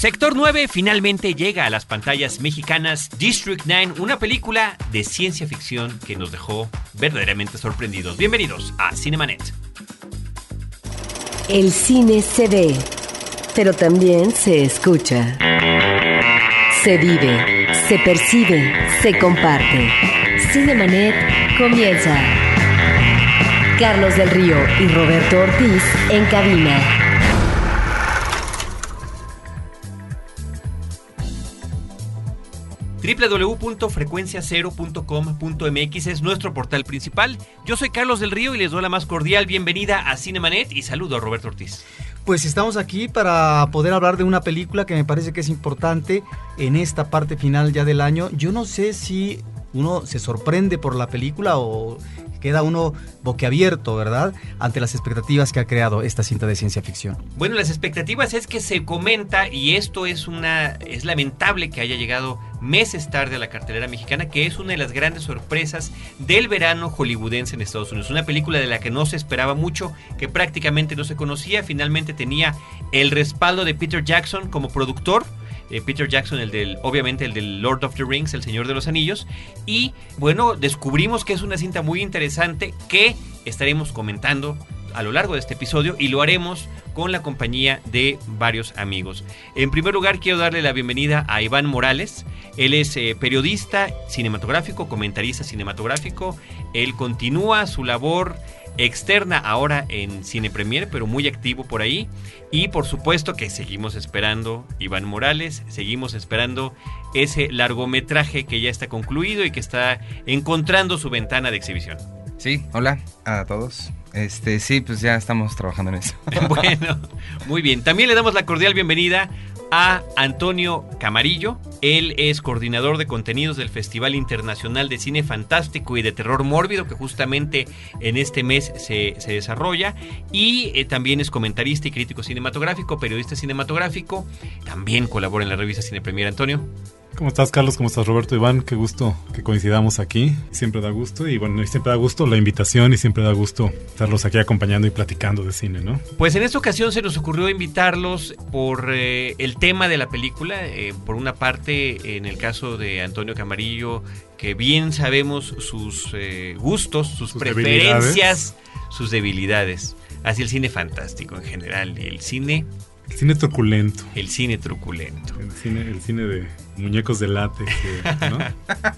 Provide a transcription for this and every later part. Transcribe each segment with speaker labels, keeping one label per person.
Speaker 1: Sector 9 finalmente llega a las pantallas mexicanas District 9, una película de ciencia ficción que nos dejó verdaderamente sorprendidos. Bienvenidos a Cinemanet.
Speaker 2: El cine se ve, pero también se escucha. Se vive, se percibe, se comparte. Cinemanet comienza. Carlos del Río y Roberto Ortiz en cabina.
Speaker 1: www.frecuenciacero.com.mx es nuestro portal principal. Yo soy Carlos del Río y les doy la más cordial bienvenida a Cinemanet y saludo a Roberto Ortiz.
Speaker 3: Pues estamos aquí para poder hablar de una película que me parece que es importante en esta parte final ya del año. Yo no sé si uno se sorprende por la película o queda uno boquiabierto, ¿verdad? Ante las expectativas que ha creado esta cinta de ciencia ficción.
Speaker 1: Bueno, las expectativas es que se comenta y esto es una es lamentable que haya llegado meses tarde a la cartelera mexicana, que es una de las grandes sorpresas del verano hollywoodense en Estados Unidos. Una película de la que no se esperaba mucho, que prácticamente no se conocía, finalmente tenía el respaldo de Peter Jackson como productor eh, Peter Jackson, el del, obviamente el del Lord of the Rings, el Señor de los Anillos. Y bueno, descubrimos que es una cinta muy interesante que estaremos comentando a lo largo de este episodio y lo haremos con la compañía de varios amigos. En primer lugar, quiero darle la bienvenida a Iván Morales. Él es eh, periodista cinematográfico, comentarista cinematográfico. Él continúa su labor externa ahora en Cine Premier, pero muy activo por ahí. Y por supuesto que seguimos esperando Iván Morales, seguimos esperando ese largometraje que ya está concluido y que está encontrando su ventana de exhibición.
Speaker 4: Sí, hola a todos. Este, sí, pues ya estamos trabajando en eso.
Speaker 1: bueno, muy bien. También le damos la cordial bienvenida a Antonio Camarillo. Él es coordinador de contenidos del Festival Internacional de Cine Fantástico y de Terror Mórbido, que justamente en este mes se, desarrolla. Y eh, también es comentarista y crítico cinematográfico, periodista cinematográfico. También colabora en la revista Cine Premier. Antonio.
Speaker 5: ¿Cómo estás, Carlos? ¿Cómo estás, Roberto? Iván, qué gusto que coincidamos aquí. Siempre da gusto y bueno, siempre da gusto la invitación y siempre da gusto estarlos aquí acompañando y platicando de cine, ¿no?
Speaker 1: Pues en esta ocasión se nos ocurrió invitarlos por eh, el tema de la película. Eh, por una parte, en el caso de Antonio Camarillo, que bien sabemos sus eh, gustos, sus, preferencias, sus debilidades hacia el cine fantástico en general y el cine
Speaker 5: el cine truculento.
Speaker 1: El cine truculento.
Speaker 5: El cine, el cine de muñecos de látex, ¿no?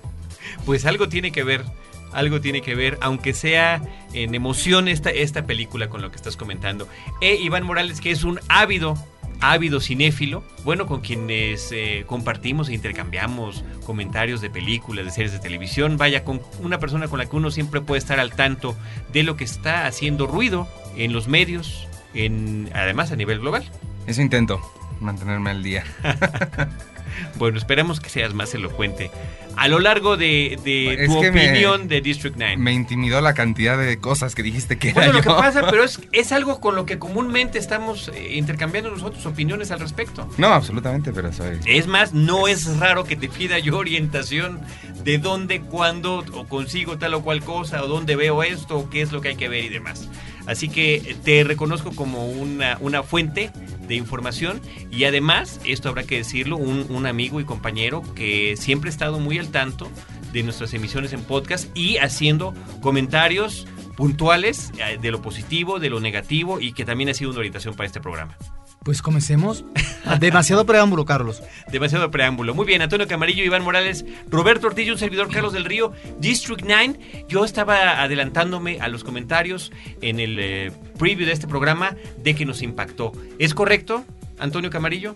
Speaker 1: pues algo tiene que ver, algo tiene que ver, aunque sea en emoción esta, esta película con lo que estás comentando. E Iván Morales, que es un ávido ávido cinéfilo, bueno, con quienes eh, compartimos e intercambiamos comentarios de películas, de series de televisión, vaya, con una persona con la que uno siempre puede estar al tanto de lo que está haciendo ruido en los medios, en, además a nivel global.
Speaker 4: Eso intento, mantenerme al día.
Speaker 1: bueno, esperamos que seas más elocuente. A lo largo de, tu opinión de District 9.
Speaker 4: Me intimidó la cantidad de cosas que dijiste que
Speaker 1: bueno,
Speaker 4: era
Speaker 1: lo que pasa, pero es, es algo con lo que comúnmente estamos eh, intercambiando nosotros opiniones al respecto.
Speaker 4: No, absolutamente, pero soy...
Speaker 1: Es más, no es raro que te pida yo orientación de dónde, cuándo, o consigo tal o cual cosa, o dónde veo esto, o qué es lo que hay que ver y demás. Así que te reconozco como una, una fuente de información y además, esto habrá que decirlo, un, un amigo y compañero que siempre ha estado muy al tanto de nuestras emisiones en podcast y haciendo comentarios puntuales eh, de lo positivo, de lo negativo y que también ha sido una orientación para este programa.
Speaker 3: Pues comencemos. Ah, demasiado preámbulo, Carlos.
Speaker 1: Demasiado preámbulo. Muy bien, Antonio Camarillo, Iván Morales, Roberto Ortillo, un servidor Carlos del Río, District 9. Yo estaba adelantándome a los comentarios en el eh, preview de este programa de que nos impactó. ¿Es correcto, Antonio Camarillo?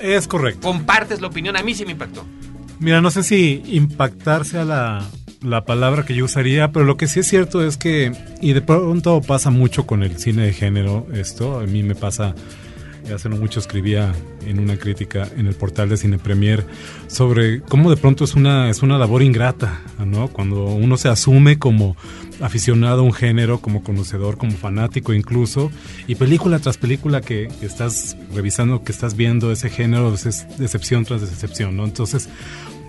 Speaker 5: Es correcto.
Speaker 1: ¿Compartes la opinión? A mí sí me impactó.
Speaker 5: Mira, no sé si impactarse a la, la palabra que yo usaría, pero lo que sí es cierto es que, y de pronto pasa mucho con el cine de género, esto, a mí me pasa hace mucho escribía en una crítica en el portal de Cine Premier sobre cómo de pronto es una, es una labor ingrata, ¿no? Cuando uno se asume como aficionado a un género, como conocedor, como fanático incluso, y película tras película que, estás revisando, que estás viendo ese género, es decepción tras decepción, ¿no? Entonces,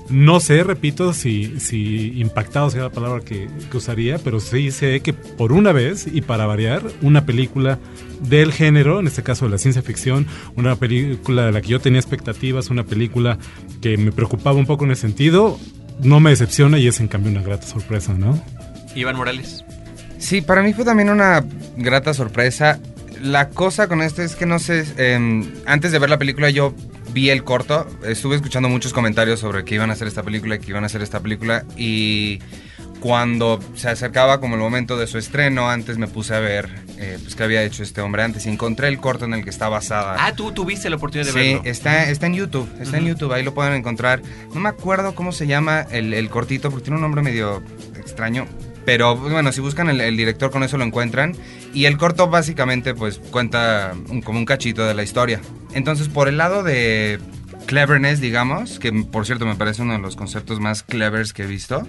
Speaker 5: No sé, repito, si, si impactado sea la palabra que, que usaría, pero sí sé que por una vez, y para variar, una película del género, en este caso de la ciencia ficción, una película de la que yo tenía expectativas, una película que me preocupaba un poco en ese sentido, no me decepciona y es en cambio una grata sorpresa, ¿no?
Speaker 1: Iván Morales.
Speaker 4: Sí, para mí fue también una grata sorpresa. La cosa con esto es que no sé, eh, antes de ver la película yo vi el corto, estuve escuchando muchos comentarios sobre que iban a hacer esta película y que iban a hacer esta película y cuando se acercaba como el momento de su estreno, antes me puse a ver eh, pues qué había hecho este hombre antes y encontré el corto en el que está basada.
Speaker 1: Ah, tú tuviste la oportunidad de
Speaker 4: Sí,
Speaker 1: verlo.
Speaker 4: está, está en YouTube, está en. YouTube, ahí lo pueden encontrar. No me acuerdo cómo se llama el, el cortito, porque tiene un nombre medio extraño. Pero bueno, si buscan el, director con eso lo encuentran. Y el corto básicamente pues cuenta como un cachito de la historia. Entonces por el lado de cleverness, digamos, que por cierto me parece uno de los conceptos más clevers que he visto.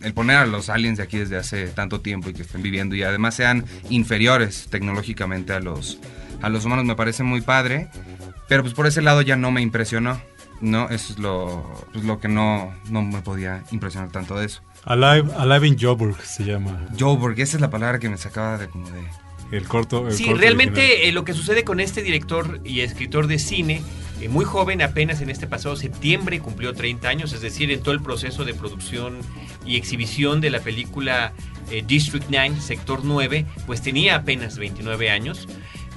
Speaker 4: El poner a los aliens de aquí desde hace tanto tiempo y que estén viviendo y además sean inferiores tecnológicamente a los, a los humanos me parece muy padre. Pero pues por ese lado ya no me impresionó. No, eso es lo, pues, lo que no, no me podía impresionar tanto de eso.
Speaker 5: Alive, Alive in Joburg se llama
Speaker 4: Joburg, esa es la palabra que me sacaba de como de...
Speaker 5: el corto. el
Speaker 1: Sí,
Speaker 5: corto
Speaker 1: realmente eh, lo que sucede con este director y escritor de cine, eh, muy joven, apenas en este pasado septiembre cumplió 30 años, es decir, en todo el proceso de producción y exhibición de la película eh, District 9, Sector 9, pues tenía apenas 29 años.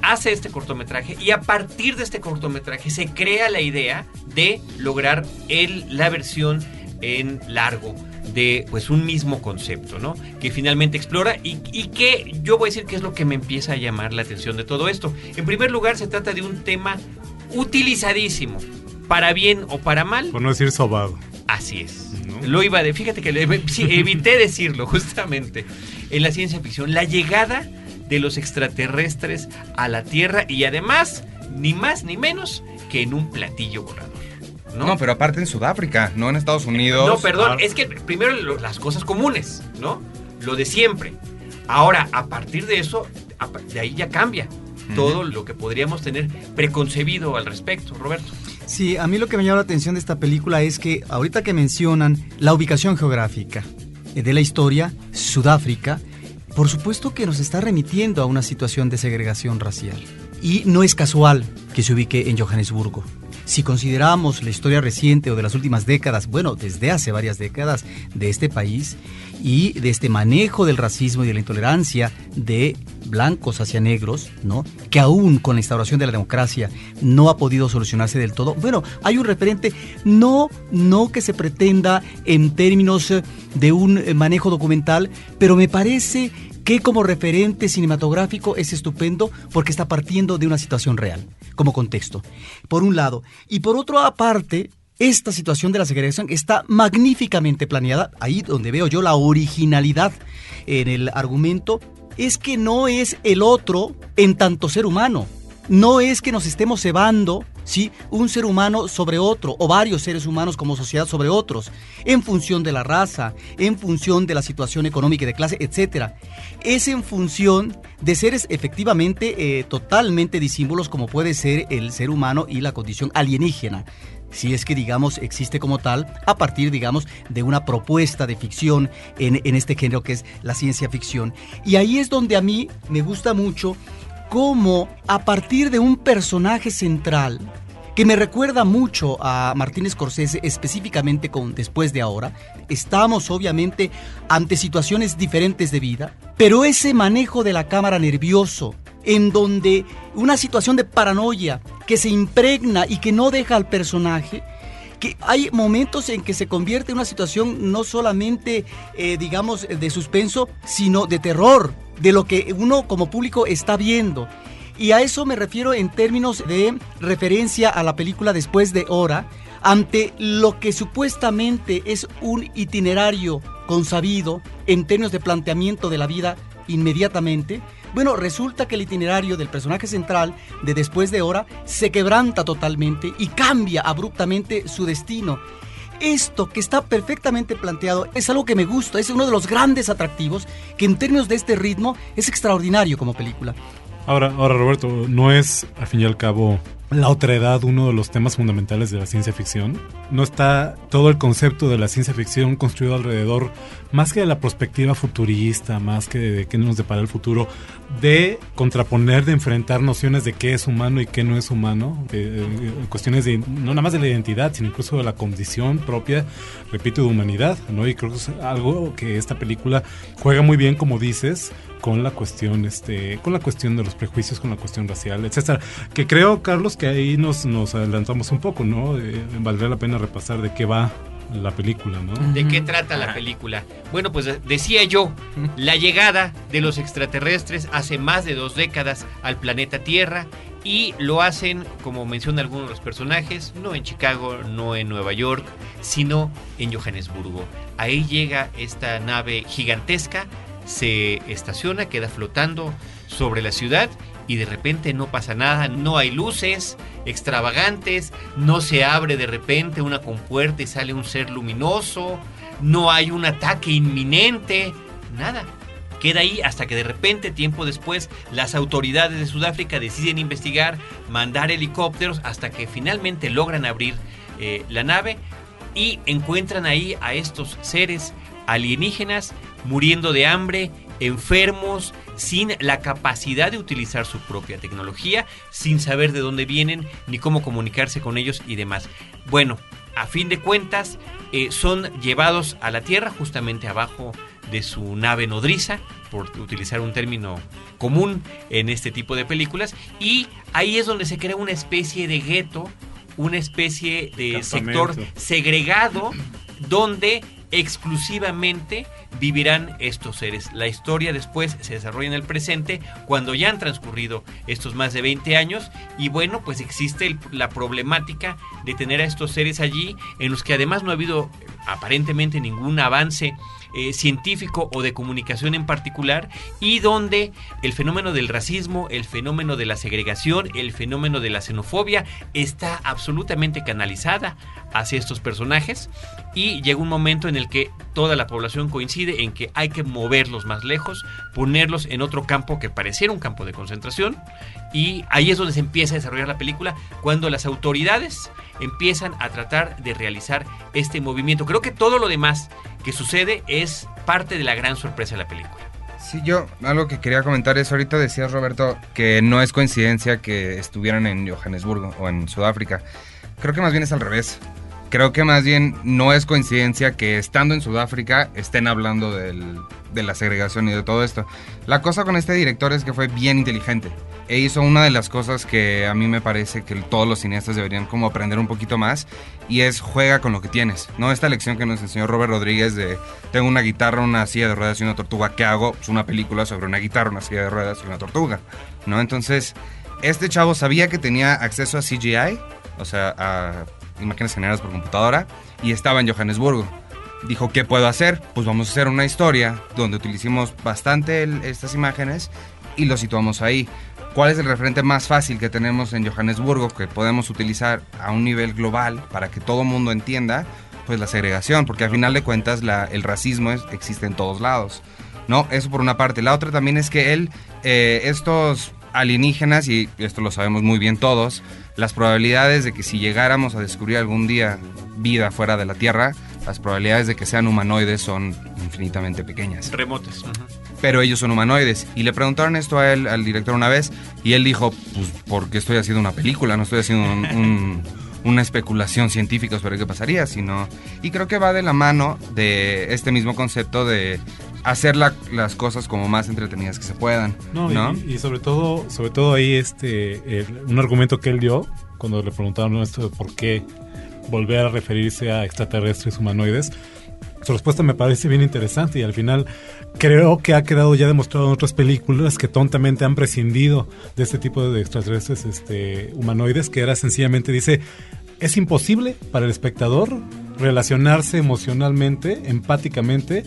Speaker 1: Hace este cortometraje y a partir de este cortometraje se crea la idea de lograr el, la versión en largo de pues un mismo concepto, ¿no? Que finalmente explora y, y que yo voy a decir que es lo que me empieza a llamar la atención de todo esto. En primer lugar, se trata de un tema utilizadísimo, para bien o para mal.
Speaker 5: Por no decir sobado.
Speaker 1: Así es.
Speaker 5: ¿No?
Speaker 1: Lo iba de, fíjate que evité decirlo justamente. En la ciencia ficción, la llegada de los extraterrestres a la Tierra y además, ni más ni menos que en un platillo volador.
Speaker 4: No,
Speaker 1: ¿no?
Speaker 4: pero aparte en Sudáfrica, no en Estados Unidos.
Speaker 1: No, perdón,
Speaker 5: Ah.
Speaker 1: es que primero lo- las cosas comunes, ¿no? Lo de siempre. Ahora, a partir de eso, de ahí ya cambia todo lo que podríamos tener preconcebido al respecto, Roberto.
Speaker 3: Sí, a mí lo que me llama la atención de esta película es que ahorita que mencionan la ubicación geográfica eh, de la historia, Sudáfrica, por supuesto que nos está remitiendo a una situación de segregación racial. Y no es casual que se ubique en Johannesburgo. Si consideramos la historia reciente o de las últimas décadas, bueno, desde hace varias décadas de este país y de este manejo del racismo y de la intolerancia de blancos hacia negros, ¿no? Que aún con la instauración de la democracia no ha podido solucionarse del todo. Bueno, hay un referente, no, no que se pretenda en términos eh, de un eh, manejo documental, pero me parece que como referente cinematográfico es estupendo porque está partiendo de una situación real, como contexto, por un lado. Y por otro aparte, esta situación de la segregación está magníficamente planeada, ahí donde veo yo la originalidad en el argumento, es que no es el otro en tanto ser humano. No es que nos estemos cebando, ¿sí? Un ser humano sobre otro, o varios seres humanos como sociedad sobre otros, en función de la raza, en función de la situación económica y de clase, etc. Es en función de seres efectivamente eh, totalmente disímbolos como puede ser el ser humano y la condición alienígena si es que digamos existe como tal, a partir digamos de una propuesta de ficción en, en este género que es la ciencia ficción. Y ahí es donde a mí me gusta mucho cómo a partir de un personaje central, que me recuerda mucho a Martín Scorsese, específicamente con Después de Ahora. Estamos obviamente ante situaciones diferentes de vida, pero ese manejo de la cámara nervioso, en donde una situación de paranoia que se impregna y que no deja al personaje, que hay momentos en que se convierte en una situación no solamente, eh, digamos, de suspenso, sino de terror, de lo que uno como público está viendo. Y a eso me refiero en términos de referencia a la película Después de Hora, ante lo que supuestamente es un itinerario consabido en términos de planteamiento de la vida inmediatamente. Bueno, resulta que el itinerario del personaje central de Después de Hora se quebranta totalmente y cambia abruptamente su destino. Esto que está perfectamente planteado es algo que me gusta, es uno de los grandes atractivos que en términos de este ritmo es extraordinario como película.
Speaker 5: Ahora, ahora Roberto, no es, al fin y al cabo, la otredad uno de los temas fundamentales de la ciencia ficción. No está todo el concepto de la ciencia ficción construido alrededor, más que de la perspectiva futurista, más que de qué nos depara el futuro, de contraponer, de enfrentar nociones de qué es humano y qué no es humano, eh, cuestiones de no nada más de la identidad, sino incluso de la condición propia, repito, de humanidad, ¿no? Y creo que es algo que esta película juega muy bien, como dices, con la cuestión este con la cuestión de los prejuicios con la cuestión racial etcétera que creo Carlos que ahí nos, nos adelantamos un poco no eh, valdría la pena repasar de qué va la película, ¿no?
Speaker 1: ¿De qué trata la película? Bueno, pues decía yo, la llegada de los extraterrestres hace más de dos décadas al planeta Tierra y lo hacen, como menciona algunos de los personajes, no en Chicago, no en Nueva York, sino en Johannesburgo. Ahí llega esta nave gigantesca se estaciona, queda flotando sobre la ciudad y de repente no pasa nada, no hay luces extravagantes, no se abre de repente una compuerta y sale un ser luminoso, no hay un ataque inminente, nada. Queda ahí hasta que de repente, tiempo después, las autoridades de Sudáfrica deciden investigar, mandar helicópteros hasta que finalmente logran abrir eh, la nave y encuentran ahí a estos seres alienígenas muriendo de hambre, enfermos, sin la capacidad de utilizar su propia tecnología, sin saber de dónde vienen ni cómo comunicarse con ellos y demás. Bueno, a fin de cuentas, eh, son llevados a la Tierra justamente abajo de su nave nodriza, por utilizar un término común en este tipo de películas, y ahí es donde se crea una especie de gueto, una especie de sector segregado donde exclusivamente vivirán estos seres. La historia después se desarrolla en el presente cuando ya han transcurrido estos más de 20 años y bueno, pues existe la problemática de tener a estos seres allí en los que además no ha habido aparentemente ningún avance eh, científico o de comunicación en particular y donde el fenómeno del racismo, el fenómeno de la segregación, el fenómeno de la xenofobia está absolutamente canalizada hacia estos personajes y llega un momento en el que toda la población coincide en que hay que moverlos más lejos, ponerlos en otro campo que pareciera un campo de concentración y ahí es donde se empieza a desarrollar la película cuando las autoridades empiezan a tratar de realizar este movimiento. Creo que todo lo demás que sucede es parte de la gran sorpresa de la película.
Speaker 4: Sí, yo algo que quería comentar es, ahorita decías Roberto, que no es coincidencia que estuvieran en Johannesburgo o en Sudáfrica. Creo que más bien es al revés. Creo que más bien no es coincidencia que estando en Sudáfrica estén hablando del, de la segregación y de todo esto. La cosa con este director es que fue bien inteligente e hizo una de las cosas que a mí me parece que todos los cineastas deberían como aprender un poquito más y es juega con lo que tienes, ¿no? Esta lección que nos enseñó Robert Rodríguez de tengo una guitarra, una silla de ruedas y una tortuga, ¿qué hago? Pues una película sobre una guitarra, una silla de ruedas y una tortuga, ¿no? Entonces, este chavo sabía que tenía acceso a CGI, o sea, a imágenes generadas por computadora y estaba en Johannesburgo dijo, ¿qué puedo hacer? Pues vamos a hacer una historia donde utilicemos bastante estas imágenes y lo situamos ahí. ¿Cuál es el referente más fácil que tenemos en Johannesburgo que podemos utilizar a un nivel global para que todo mundo entienda? Pues la segregación, porque al final de cuentas el racismo existe en todos lados. ¿no? Eso por una parte. La otra también es que él, eh, estos alienígenas, y esto lo sabemos muy bien todos, las probabilidades de que si llegáramos a descubrir algún día vida fuera de la Tierra, las probabilidades de que sean humanoides son infinitamente pequeñas.
Speaker 1: Remotas.
Speaker 4: Pero ellos son humanoides. Y le preguntaron esto a él, al director una vez, y él dijo, pues, ¿por qué estoy haciendo una película? No estoy haciendo una especulación científica sobre qué pasaría, sino... Y creo que va de la mano de este mismo concepto de hacer las cosas como más entretenidas que se puedan. No,
Speaker 5: Y, sobre todo, sobre todo ahí este un argumento que él dio cuando le preguntaron esto de por qué volver a referirse a extraterrestres humanoides. Su respuesta me parece bien interesante y al final creo que ha quedado ya demostrado en otras películas que tontamente han prescindido de este tipo de extraterrestres este, humanoides, que era sencillamente, dice, es imposible para el espectador relacionarse emocionalmente, empáticamente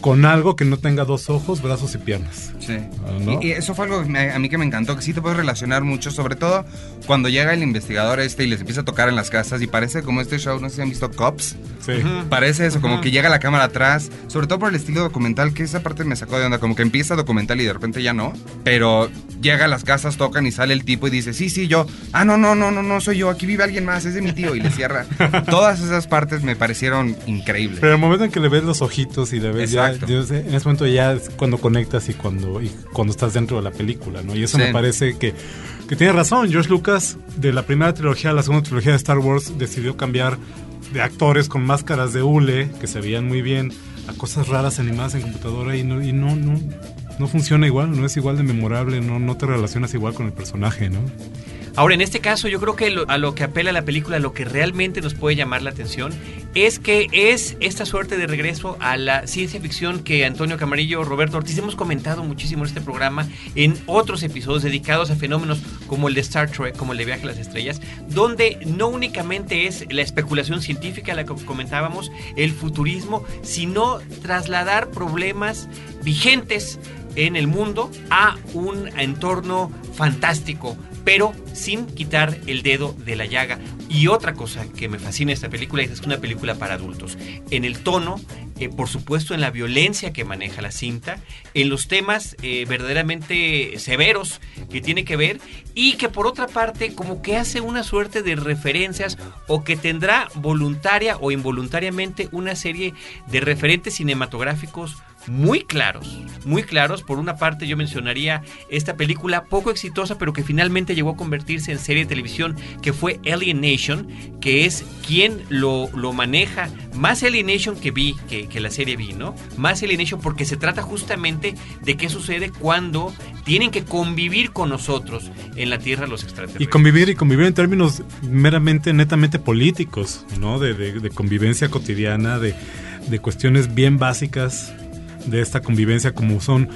Speaker 5: con algo que no tenga dos ojos, brazos y piernas.
Speaker 4: Sí.
Speaker 5: Ah, ¿no?
Speaker 4: Y, y eso fue algo que me- a mí que me encantó, que sí te puedes relacionar mucho, sobre todo cuando llega el investigador este y les empieza a tocar en las casas y parece como este show, no sé si han visto Cops.
Speaker 5: Sí.
Speaker 4: Parece eso, como que llega la cámara atrás, sobre todo por el estilo documental, que esa parte me sacó de onda, como que empieza documental y de repente ya no, pero llega a las casas, tocan y sale el tipo y dice, sí, sí, yo, ah, no, no, no, no, no, soy yo, aquí vive alguien más, es de mi tío, y le cierra. Todas esas partes me parecieron increíbles.
Speaker 5: Pero el momento en que le ves los ojitos y le ves ya,
Speaker 4: Exacto.
Speaker 5: yo sé, en ese momento ya es cuando conectas y cuando, y cuando estás dentro de la película, ¿no? Y eso
Speaker 4: Sí.
Speaker 5: me parece que, que tiene razón. George Lucas, de la primera trilogía a la segunda trilogía de Star Wars, decidió cambiar de actores con máscaras de hule, que se veían muy bien, a cosas raras animadas en computadora y no, y no, no, no funciona igual, no es igual de memorable, no, no te relacionas igual con el personaje, ¿no?
Speaker 1: Ahora, en este caso, yo creo que a lo que apela la película, lo que realmente nos puede llamar la atención, es que es esta suerte de regreso a la ciencia ficción que Antonio Camarillo, Roberto Ortiz hemos comentado muchísimo en este programa, en otros episodios dedicados a fenómenos como el de Star Trek, como el de Viaje a las Estrellas, donde no únicamente es la especulación científica, la que comentábamos, el futurismo, sino trasladar problemas vigentes en el mundo a un entorno fantástico, pero sin quitar el dedo de la llaga. Y otra cosa que me fascina esta película es que es una película para adultos. En el tono, eh, por supuesto, en la violencia que maneja la cinta, en los temas eh, verdaderamente severos que tiene que ver y que por otra parte como que hace una suerte de referencias o que tendrá voluntaria o involuntariamente una serie de referentes cinematográficos muy claros, muy claros. Por una parte yo mencionaría esta película poco exitosa, pero que finalmente llegó a convertirse en serie de televisión, que fue Alien Nation, que es quien lo, lo maneja. Más Alien Nation que vi, que, que la serie vi, ¿no? Más Alien Nation porque se trata justamente de qué sucede cuando tienen que convivir con nosotros en la Tierra los extraterrestres.
Speaker 5: Y convivir y convivir en términos meramente, netamente políticos, ¿no? De, de- de convivencia cotidiana, de, de cuestiones bien básicas de esta convivencia, como son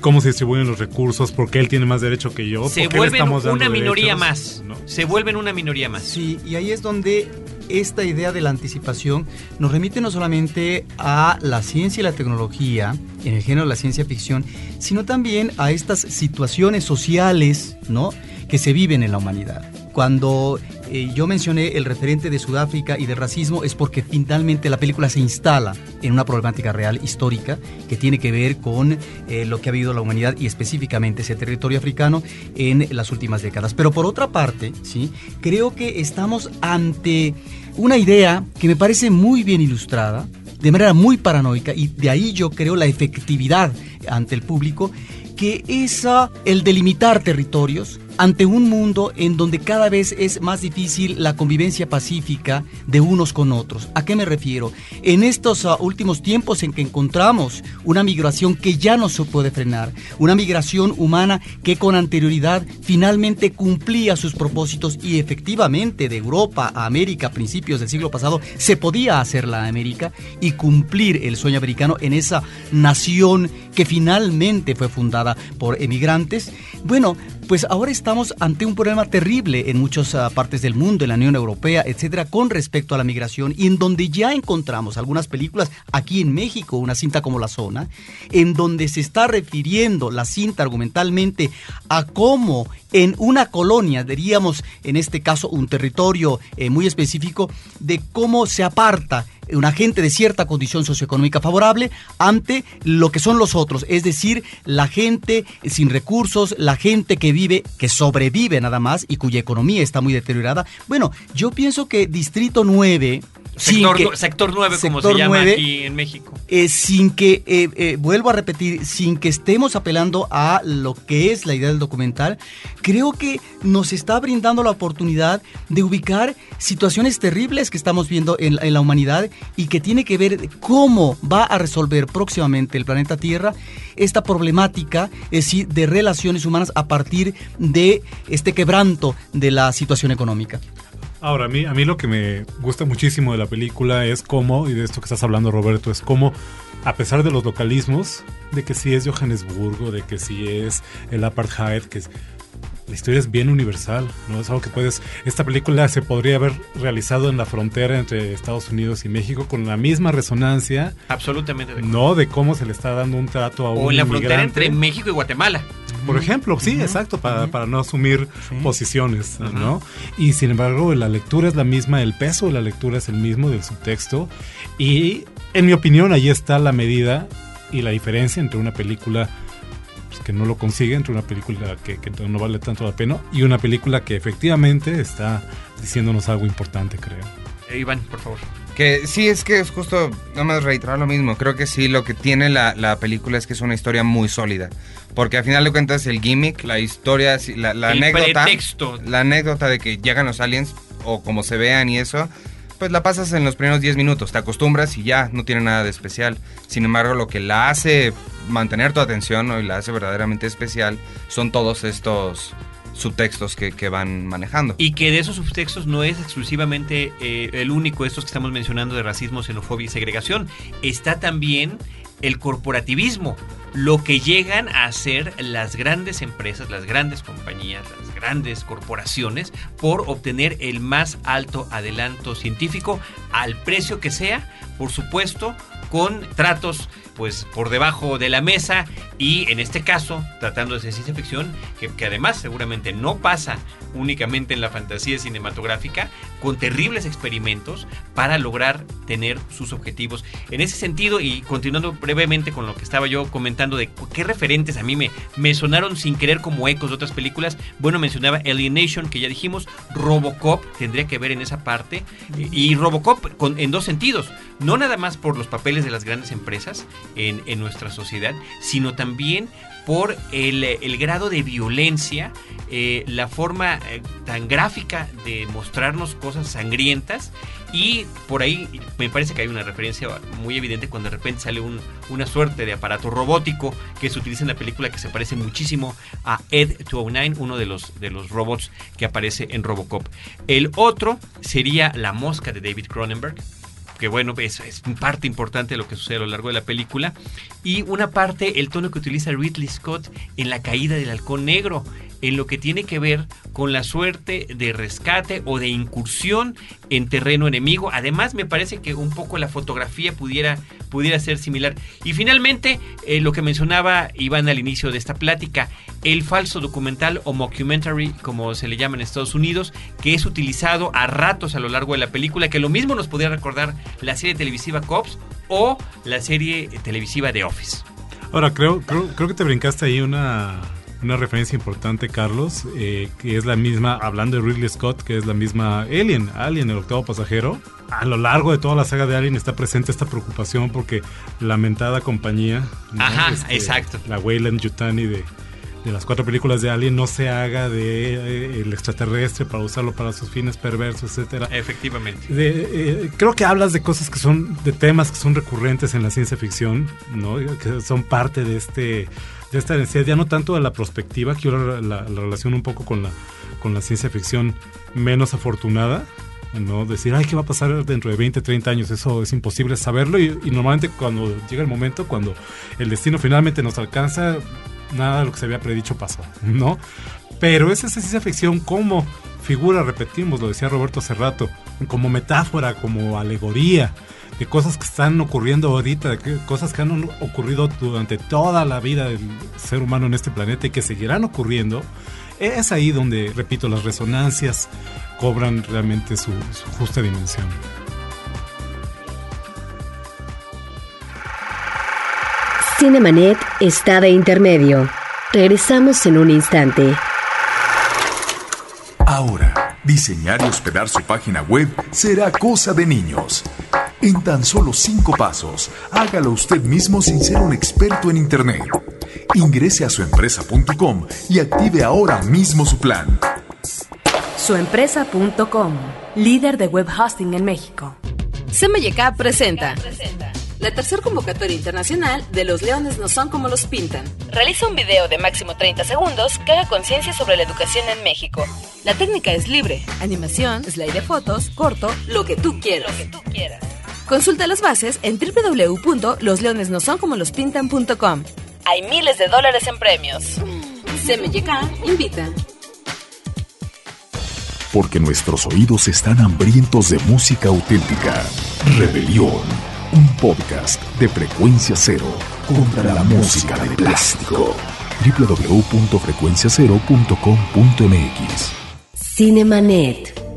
Speaker 5: cómo se distribuyen los recursos, por qué él tiene más derecho que yo,
Speaker 1: se vuelven
Speaker 5: estamos dando
Speaker 1: una minoría
Speaker 5: derechos,
Speaker 1: más.
Speaker 5: ¿no?
Speaker 1: Se vuelven una minoría más.
Speaker 3: Sí, y ahí es donde esta idea de la anticipación nos remite no solamente a la ciencia y la tecnología, en el género de la ciencia ficción, sino también a estas situaciones sociales, ¿no? que se viven en la humanidad. Cuando eh, yo mencioné el referente de Sudáfrica y del racismo es porque finalmente la película se instala en una problemática real histórica que tiene que ver con eh, lo que ha vivido la humanidad y específicamente ese territorio africano en las últimas décadas. Pero por otra parte, sí, creo que estamos ante una idea que me parece muy bien ilustrada, de manera muy paranoica y de ahí yo creo la efectividad ante el público que es ah, el delimitar territorios ante un mundo en donde cada vez es más difícil la convivencia pacífica de unos con otros. ¿A qué me refiero? En estos ah, últimos tiempos en que encontramos una migración que ya no se puede frenar, una migración humana que con anterioridad finalmente cumplía sus propósitos y efectivamente de Europa a América a principios del siglo pasado se podía hacer la América y cumplir el sueño americano en esa nación que finalmente fue fundada por emigrantes. Bueno, pues ahora estamos ante un problema terrible en muchas ah, partes del mundo, en la Unión Europea, etcétera, con respecto a la migración y en donde ya encontramos algunas películas aquí en México, una cinta como La Zona, en donde se está refiriendo la cinta argumentalmente a cómo en una colonia, diríamos en este caso un territorio eh, muy específico, de cómo se aparta una gente de cierta condición socioeconómica favorable ante lo que son los otros, es decir, la gente sin recursos, la gente que vive, que sobrevive nada más y cuya economía está muy deteriorada. Bueno, yo pienso que Distrito 9...
Speaker 1: Sector,
Speaker 3: que-
Speaker 1: sector 9, como se llama
Speaker 3: 9,
Speaker 1: aquí en México.
Speaker 3: eh, sin que, eh, eh, vuelvo a repetir, sin que estemos apelando a lo que es la idea del documental, creo que nos está brindando la oportunidad de ubicar situaciones terribles que estamos viendo en, la- en la humanidad y que tiene que ver cómo va a resolver próximamente el planeta Tierra esta problemática es decir, de relaciones humanas a partir de este quebranto de la situación económica.
Speaker 5: Ahora, a mí, a mí lo que me gusta muchísimo de la película es cómo, y de esto que estás hablando Roberto, es cómo, a pesar de los localismos, de que sí es Johannesburgo, de que sí es el apartheid, que es, la historia es bien universal, ¿no? Es algo que puedes... Esta película se podría haber realizado en la frontera entre Estados Unidos y México con la misma resonancia,
Speaker 1: Absolutamente. de
Speaker 5: no de cómo se le está dando un trato a un
Speaker 1: o en la frontera entre México y Guatemala.
Speaker 5: Por ejemplo, sí, exacto, para, para no asumir posiciones, ¿no? Y sin embargo, la lectura es la misma, el peso de la lectura es el mismo del subtexto. Y en mi opinión, ahí está la medida y la diferencia entre una película pues, que no lo consigue, entre una película que, que no vale tanto la pena y una película que efectivamente está diciéndonos algo importante, creo.
Speaker 1: Eh, Iván, por favor.
Speaker 4: Que sí, es que es justo, nada más reiterar lo mismo. Creo que sí, lo que tiene la, la película es que es una historia muy sólida. Porque al final de cuentas, el gimmick, la historia, la, la
Speaker 1: El
Speaker 4: anécdota.
Speaker 1: pretexto.
Speaker 4: La anécdota de que llegan los aliens, o como se vean y eso, pues la pasas en los primeros 10 minutos. Te acostumbras y ya, no tiene nada de especial. Sin embargo, lo que la hace mantener tu atención ¿no? y la hace verdaderamente especial son todos estos subtextos que, que van manejando.
Speaker 1: Y que de esos subtextos no es exclusivamente eh, el único, estos que estamos mencionando de racismo, xenofobia y segregación. Está también el corporativismo, lo que llegan a hacer las grandes empresas, las grandes compañías, las grandes corporaciones por obtener el más alto adelanto científico al precio que sea, por supuesto, con tratos pues por debajo de la mesa y en este caso tratando de ciencia ficción que, además seguramente no pasa únicamente en la fantasía cinematográfica con terribles experimentos para lograr tener sus objetivos. En ese sentido y continuando brevemente con lo que estaba yo comentando de qué referentes a mí me, me sonaron sin querer como ecos de otras películas bueno mencionaba Alienation que ya dijimos Robocop tendría que ver en esa parte y Robocop en dos sentidos. No nada más por los papeles de las grandes empresas en, nuestra sociedad, sino también por el, el grado de violencia, eh, la forma eh, tan gráfica de mostrarnos cosas sangrientas y por ahí me parece que hay una referencia muy evidente cuando de repente sale un- una suerte de aparato robótico que se utiliza en la película que se parece muchísimo a Ed 209, uno de los, de los robots que aparece en Robocop. El otro sería La Mosca de David Cronenberg que bueno, es, es parte importante de lo que sucede a lo largo de la película. Y una parte, el tono que utiliza Ridley Scott en la caída del halcón negro, en lo que tiene que ver con la suerte de rescate o de incursión en terreno enemigo. Además, me parece que un poco la fotografía pudiera, pudiera ser similar. Y finalmente, eh, lo que mencionaba Iván al inicio de esta plática, el falso documental o mockumentary, como se le llama en Estados Unidos, que es utilizado a ratos a lo largo de la película, que lo mismo nos podría recordar la serie televisiva Cops o la serie televisiva The Office.
Speaker 5: Ahora, creo, creo, creo que te brincaste ahí una, una referencia importante, Carlos, eh, que es la misma, hablando de Ridley Scott, que es la misma Alien, Alien, el octavo pasajero. A lo largo de toda la saga de Alien está presente esta preocupación porque lamentada compañía, ¿no?
Speaker 1: Ajá, exacto.
Speaker 5: la Weyland Yutani de, de las cuatro películas de Alien no se haga de eh, el extraterrestre para usarlo para sus fines perversos, etcétera.
Speaker 1: Efectivamente.
Speaker 5: De, eh, creo que hablas de cosas que son, de temas que son recurrentes en la ciencia ficción, ¿no? Que son parte de este, de esta necesidad, ya no tanto de la prospectiva, que la, la- la un poco con la, con la ciencia ficción menos afortunada, ¿no? Decir, ay, ¿qué va a pasar dentro de 20, 30 años? Eso es imposible saberlo y, y normalmente cuando llega el momento, cuando el destino finalmente nos alcanza, nada de lo que se había predicho pasó, ¿no? Pero es esa ciencia ficción como figura, repetimos, lo decía Roberto hace rato, como metáfora, como alegoría de cosas que están ocurriendo ahorita, de que- cosas que han ocurrido durante toda la vida del ser humano en este planeta y que seguirán ocurriendo, es ahí donde, repito, las resonancias cobran realmente su, su justa dimensión.
Speaker 2: Cinemanet está de intermedio. Regresamos en un instante.
Speaker 6: Ahora, diseñar y hospedar su página web será cosa de niños. En tan solo cinco pasos, hágalo usted mismo sin ser un experto en Internet. Ingrese a suempresa.com y active ahora mismo su plan.
Speaker 7: Suempresa.com, líder de web hosting en México.
Speaker 8: CMYK presenta la tercera convocatoria internacional de Los Leones no son como los pintan. Realiza un video de máximo 30 segundos que haga conciencia sobre la educación en México. La técnica es libre. Animación, slide de fotos, corto, lo que tú quieras. Lo que tú quieras. Consulta las bases en www.losleonesnosoncomolospintan.com. Hay miles de dólares en premios. CMYK invita.
Speaker 6: porque nuestros oídos están hambrientos de música auténtica. Rebelión, un podcast de frecuencia cero contra la música de plástico. www.frecuenciacero.com.mx
Speaker 2: Cinemanet.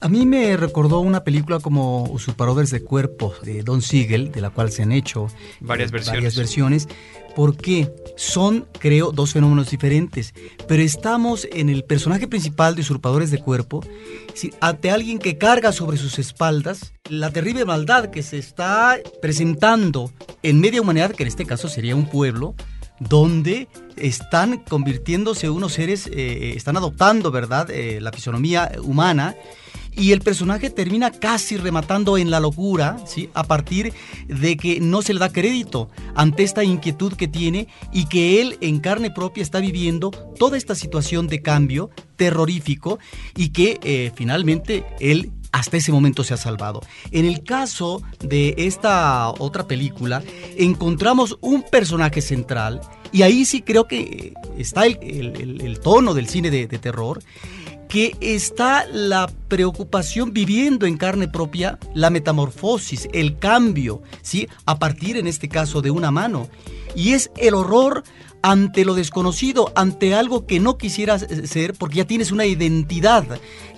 Speaker 3: A mí me recordó una película como Usurpadores de Cuerpo de Don Siegel, de la cual se han hecho
Speaker 1: Varias
Speaker 3: eh,
Speaker 1: versiones.
Speaker 3: varias versiones, porque son, creo, dos fenómenos diferentes. Pero estamos en el personaje principal de Usurpadores de Cuerpo, ante alguien que carga sobre sus espaldas la terrible maldad que se está presentando en media humanidad, que en este caso sería un pueblo, donde están convirtiéndose unos seres, eh, están adoptando, ¿verdad?, Eh, la fisonomía humana. Y el personaje termina casi rematando en la locura, ¿sí? A partir de que no se le da crédito ante esta inquietud que tiene y que él en carne propia está viviendo toda esta situación de cambio terrorífico y que eh, finalmente él hasta ese momento se ha salvado. En el caso de esta otra película, encontramos un personaje central y ahí sí creo que eh, está el, tono del cine de terror que está la preocupación viviendo en carne propia la metamorfosis, el cambio, ¿sí? A partir, en este caso, de una mano. Y es el horror ante lo desconocido, ante algo que no quisieras eh, ser, porque ya tienes una identidad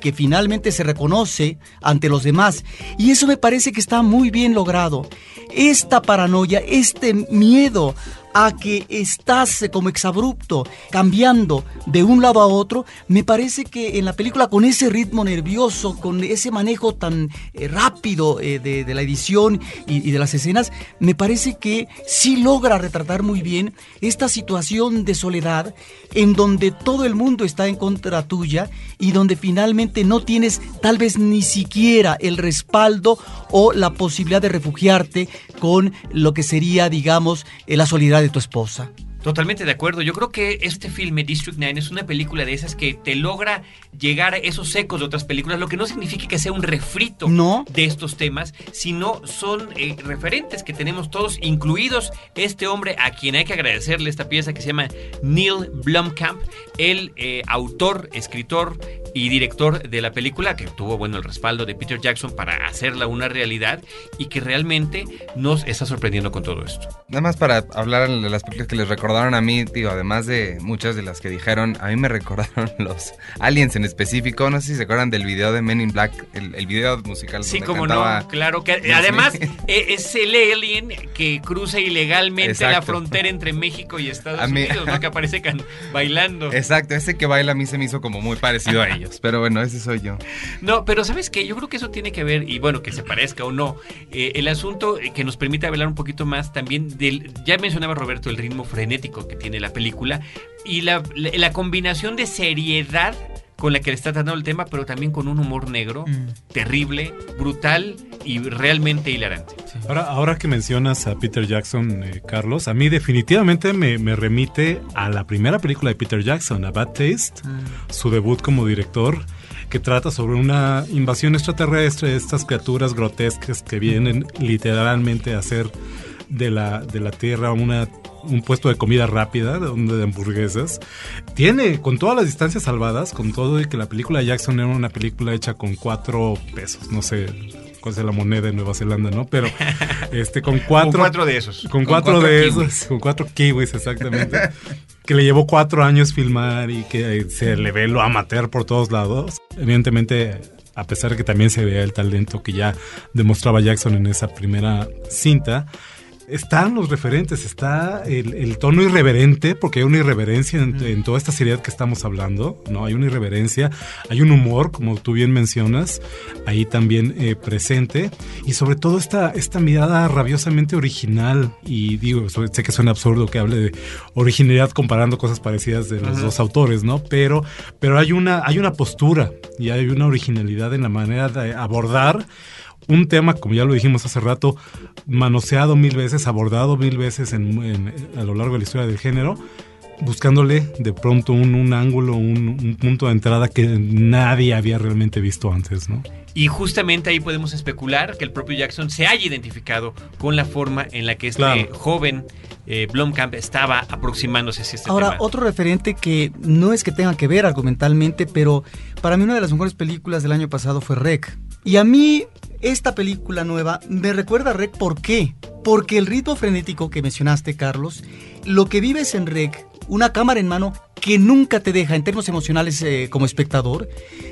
Speaker 3: que finalmente se reconoce ante los demás. Y eso me parece que está muy bien logrado. Esta paranoia, este miedo a que estás como exabrupto, cambiando de un lado a otro, me parece que en la película con ese ritmo nervioso, con ese manejo tan eh, rápido eh, de, la edición y, y de las escenas, me parece que sí logra retratar muy bien esta situación de soledad en donde todo el mundo está en contra tuya y donde finalmente no tienes tal vez ni siquiera el respaldo o la posibilidad de refugiarte con lo que sería, digamos, eh, la solidaridad de tu esposa.
Speaker 1: Totalmente de acuerdo. Yo creo que este filme, District 9, es una película de esas que te logra llegar a esos ecos de otras películas, lo que no significa que sea un refrito
Speaker 3: No.
Speaker 1: de estos temas, sino son eh, referentes que tenemos todos, incluidos este hombre a quien hay que agradecerle esta pieza que se llama Neil Blomkamp, el eh, autor, escritor y director de la película, que tuvo bueno el respaldo de Peter Jackson para hacerla una realidad y que realmente nos está sorprendiendo con todo esto.
Speaker 4: Nada más para hablar de las películas que les recordaron a mí, digo, además de muchas de las que dijeron, a mí me recordaron los Aliens en específico. No sé si se acuerdan del video de Men in Black, el, el video musical.
Speaker 1: Sí,
Speaker 4: donde
Speaker 1: como no, claro que además eh, es el alien que cruza ilegalmente la frontera entre México y Estados
Speaker 4: mí-
Speaker 1: Unidos, ¿no? Que aparece can- bailando.
Speaker 4: Exacto, ese que baila a mí se me hizo como muy parecido a ellos. Pero bueno, ese soy yo.
Speaker 1: No, pero ¿sabes qué? Yo creo que eso tiene que ver, y bueno, que se parezca o no, eh, el asunto que nos permite hablar un poquito más también del, ya mencionaba Roberto, el ritmo frenético que tiene la película y la, la- la combinación de seriedad con la que le está tratando el tema, pero también con un humor negro, terrible, brutal y realmente hilarante.
Speaker 5: Ahora, ahora que mencionas a Peter Jackson, eh, Carlos, a mí definitivamente me, me remite a la primera película de Peter Jackson, a Bad Taste, su debut como director, que trata sobre una invasión extraterrestre de estas criaturas grotescas que vienen literalmente a hacer de la, de la Tierra una, un puesto de comida rápida, de, de hamburguesas. Tiene, con todas las distancias salvadas, con todo y que la película de Jackson era una película hecha con cuatro pesos, no sé cuál es la moneda de Nueva Zelanda, ¿no? Pero este con cuatro,
Speaker 1: Con cuatro de esos.
Speaker 5: con
Speaker 4: Con
Speaker 5: cuatro,
Speaker 4: cuatro
Speaker 5: de
Speaker 4: kiwis.
Speaker 5: esos, con cuatro kiwis exactamente, que le llevó cuatro años filmar y que se le ve lo amateur por todos lados. Evidentemente, a pesar de que también se vea el talento que ya demostraba Jackson en esa primera cinta, están los referentes, está el, el tono irreverente, porque hay una irreverencia en, en toda esta seriedad que estamos hablando, ¿no? Hay una irreverencia, hay un humor, como tú bien mencionas, ahí también eh, presente, y sobre todo esta, esta mirada rabiosamente original, y digo, sé que suena absurdo que hable de originalidad comparando cosas parecidas de los dos autores, ¿no? Pero, pero hay una, hay una postura y hay una originalidad en la manera de abordar un tema, como ya lo dijimos hace rato, manoseado mil veces, abordado mil veces en- en- a lo largo de la historia del género, buscándole de pronto un, un ángulo, un, un punto de entrada que nadie había realmente visto antes, ¿no?
Speaker 1: Y justamente ahí podemos especular que el propio Jackson se haya identificado con la forma en la que este
Speaker 5: Claro.
Speaker 1: joven eh, Blomkamp estaba aproximándose hacia este
Speaker 3: Ahora,
Speaker 1: tema.
Speaker 3: otro referente que no es que tenga que ver argumentalmente, pero para mí una de las mejores películas del año pasado fue Rec. Y a mí, esta película nueva me recuerda a Rec, ¿por qué? Porque el ritmo frenético que mencionaste, Carlos, lo que vives en Rec, una cámara en mano que nunca te deja en términos emocionales eh, como espectador,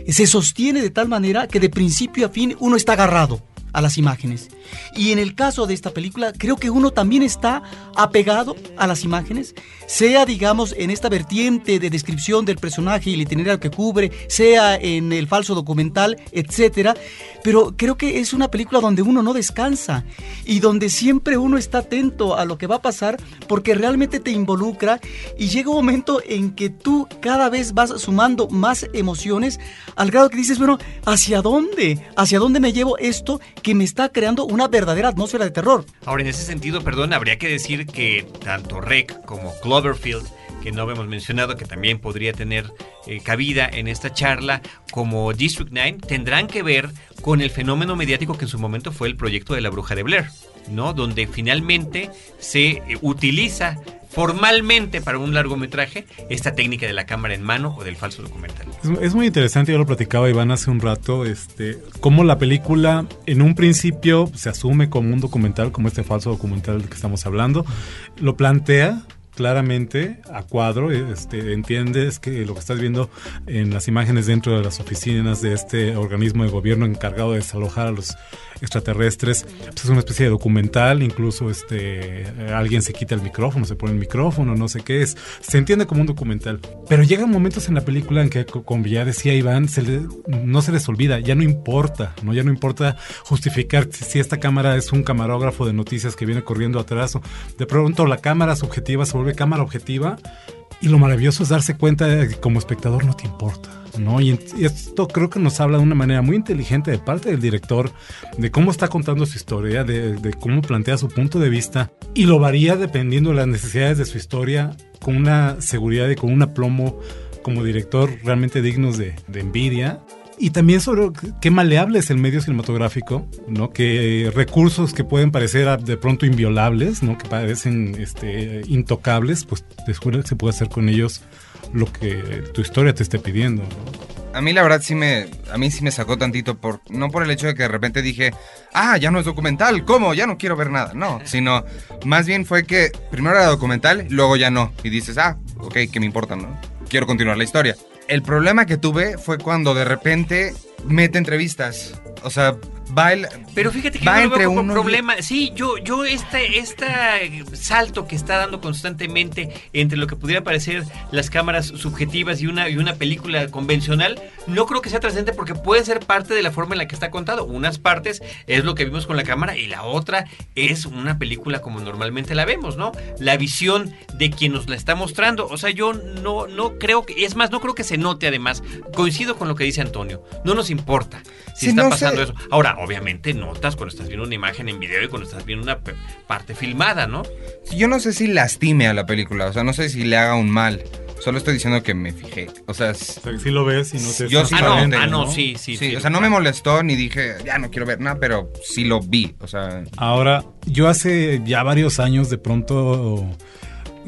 Speaker 3: se sostiene de tal manera que de principio a fin uno está agarrado a las imágenes. Y en el caso de esta película, creo que uno también está apegado a las imágenes, sea, digamos, en esta vertiente de descripción del personaje y el itinerario que cubre, sea en el falso documental, etcétera. Pero creo que es una película donde uno no descansa y donde siempre uno está atento a lo que va a pasar porque realmente te involucra y llega un momento en que tú cada vez vas sumando más emociones al grado que dices, bueno, ¿hacia dónde? ¿Hacia dónde me llevo esto que me está creando una verdadera atmósfera de terror?
Speaker 1: Ahora, en ese sentido, perdón, habría que decir que tanto Rec como Cloverfield, que no hemos mencionado, que también podría tener eh, cabida en esta charla, como District 9, tendrán que ver con el fenómeno mediático que en su momento fue el proyecto de la bruja de Blair, ¿no? Donde finalmente se utiliza formalmente para un largometraje esta técnica de la cámara en mano o del falso documental.
Speaker 5: Es, muy interesante, yo lo platicaba Iván hace un rato, este, cómo la película en un principio se asume como un documental, como este falso documental del que estamos hablando, lo plantea claramente a cuadro, este, entiendes que lo que estás viendo en las imágenes dentro de las oficinas de este organismo de gobierno encargado de desalojar a los extraterrestres, pues es una especie de documental, incluso este alguien se quita el micrófono, se pone el micrófono, no sé qué es, se entiende como un documental, pero llegan momentos en la película en que, co- como ya decía Iván, se no se les olvida, ya no importa, no ya no importa justificar si, esta cámara es un camarógrafo de noticias que viene corriendo atrás de pronto la cámara subjetiva se vuelve cámara objetiva y lo maravilloso es darse cuenta de que como espectador no te importa. ¿no? Y, esto creo que nos habla de una manera muy inteligente de parte del director de cómo está contando su historia, de, de cómo plantea su punto de vista y lo varía dependiendo de las necesidades de su historia con una seguridad y con un aplomo como director realmente dignos de, de envidia. Y también sobre qué maleable es el medio cinematográfico, ¿no? Que recursos que pueden parecer de pronto inviolables, ¿no? Que parecen este, intocables, pues descubre que se puede hacer con ellos lo que tu historia te esté pidiendo. ¿no?
Speaker 4: A mí la verdad sí me, a mí sí me sacó tantito por, no por el hecho de que de repente dije, ah, ya no es documental, ¿cómo? Ya no quiero ver nada, no, sino más bien fue que primero era documental, luego ya no, y dices, ah, ok, ¿qué me importa, no? Quiero continuar la historia. El problema que tuve fue cuando de repente mete entrevistas, o sea, va
Speaker 1: Pero fíjate que
Speaker 4: va
Speaker 1: yo no
Speaker 4: entre
Speaker 1: veo como
Speaker 4: uno y-
Speaker 1: problema. Sí, yo, yo este, este salto que está dando constantemente entre lo que pudiera parecer las cámaras subjetivas y una, y una película convencional, no creo que sea trascendente porque puede ser parte de la forma en la que está contado. Unas partes es lo que vimos con la cámara y la otra es una película como normalmente la vemos, ¿no? La visión de quien nos la está mostrando. O sea, yo no, no creo que, es más, no creo que se note además. Coincido con lo que dice Antonio. No nos importa si
Speaker 4: Sí,
Speaker 1: está
Speaker 4: no
Speaker 1: pasando eso. Ahora, obviamente notas cuando estás viendo una imagen en video y cuando estás viendo una parte filmada, ¿no?
Speaker 4: Yo no sé si lastime a la película, o sea, no sé si le haga un mal. Solo estoy diciendo que me fijé. O sea, s-
Speaker 5: O sea, que sí lo ves y no te
Speaker 4: Yo sí
Speaker 1: ah, no, ah, no,
Speaker 4: ¿no?
Speaker 1: sí, sí,
Speaker 4: sí,
Speaker 1: sí.
Speaker 4: o sea, no me molestó ni dije, ya no quiero ver nada, pero sí lo vi. O sea,
Speaker 5: Ahora, yo hace ya varios años de pronto,